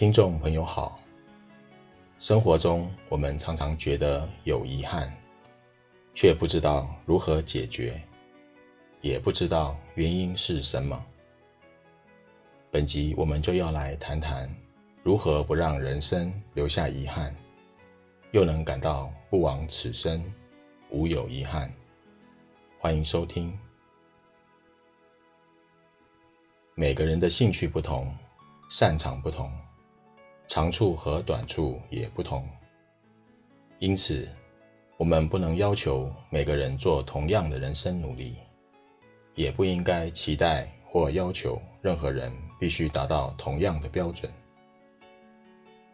听众朋友好，生活中我们常常觉得有遗憾，却不知道如何解决，也不知道原因是什么。本集我们就要来谈谈如何不让人生留下遗憾，又能感到不枉此生无有遗憾。欢迎收听。每个人的兴趣不同，擅长不同。长处和短处也不同，因此，我们不能要求每个人做同样的人生努力，也不应该期待或要求任何人必须达到同样的标准。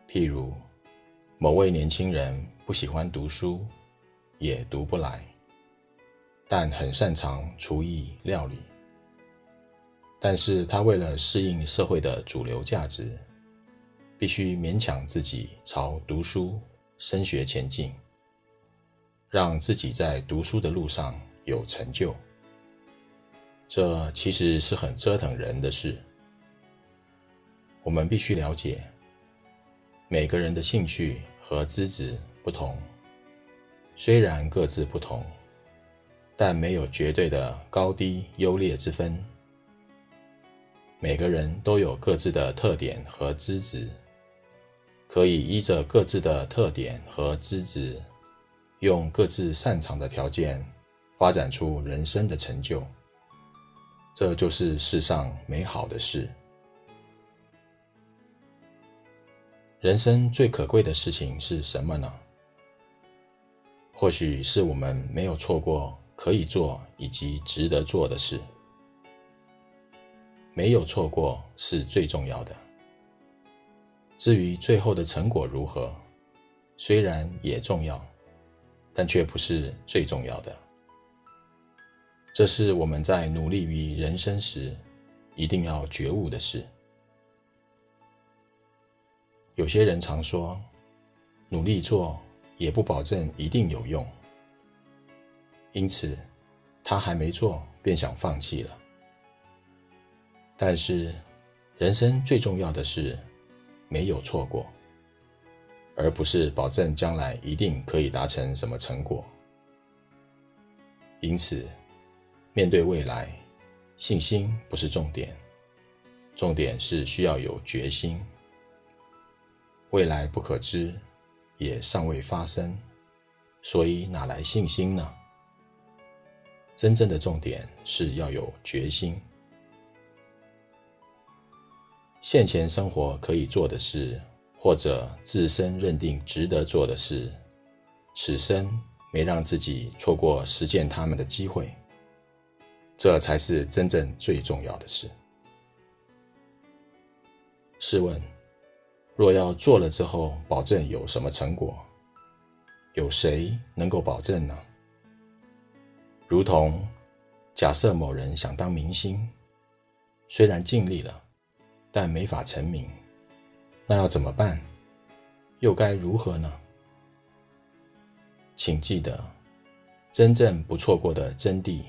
譬如，某位年轻人不喜欢读书，也读不来，但很擅长厨艺料理，但是他为了适应社会的主流价值。必须勉强自己朝读书升学前进，让自己在读书的路上有成就。这其实是很折腾人的事。我们必须了解，每个人的兴趣和资质不同，虽然各自不同，但没有绝对的高低优劣之分。每个人都有各自的特点和资质。可以依着各自的特点和资质，用各自擅长的条件，发展出人生的成就。这就是世上美好的事。人生最可贵的事情是什么呢？或许是我们没有错过可以做以及值得做的事。没有错过是最重要的。至于最后的成果如何，虽然也重要，但却不是最重要的。这是我们在努力于人生时一定要觉悟的事。有些人常说，努力做也不保证一定有用，因此他还没做便想放弃了。但是，人生最重要的是。没有错过，而不是保证将来一定可以达成什么成果。因此，面对未来，信心不是重点，重点是需要有决心。未来不可知，也尚未发生，所以哪来信心呢？真正的重点是要有决心。现前生活可以做的事，或者自身认定值得做的事，此生没让自己错过实践他们的机会，这才是真正最重要的事。试问，若要做了之后保证有什么成果，有谁能够保证呢？如同假设某人想当明星，虽然尽力了。但没法成名，那要怎么办？又该如何呢？请记得，真正不错过的真谛，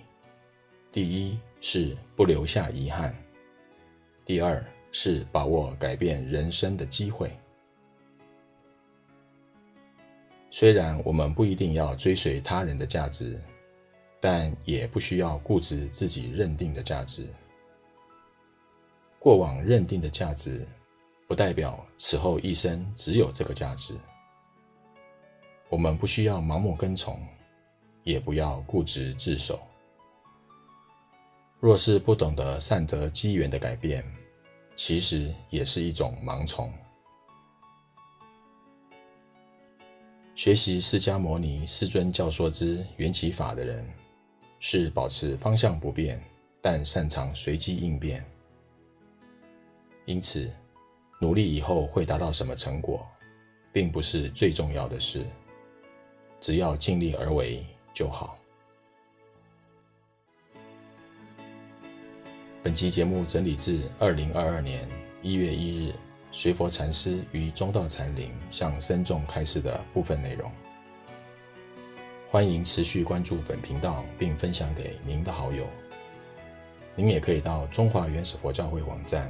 第一是不留下遗憾，第二是把握改变人生的机会。虽然我们不一定要追随他人的价值，但也不需要固执自己认定的价值。过往认定的价值，不代表此后一生只有这个价值。我们不需要盲目跟从，也不要固执自守。若是不懂得善择机缘的改变，其实也是一种盲从。学习释迦牟尼世尊教说之缘起法的人，是保持方向不变，但擅长随机应变。因此，努力以后会达到什么成果，并不是最重要的事，只要尽力而为就好。本期节目整理自二零二二年一月一日随佛禅师于中道禅林向僧众开示的部分内容。欢迎持续关注本频道，并分享给您的好友。您也可以到中华原始佛教会网站。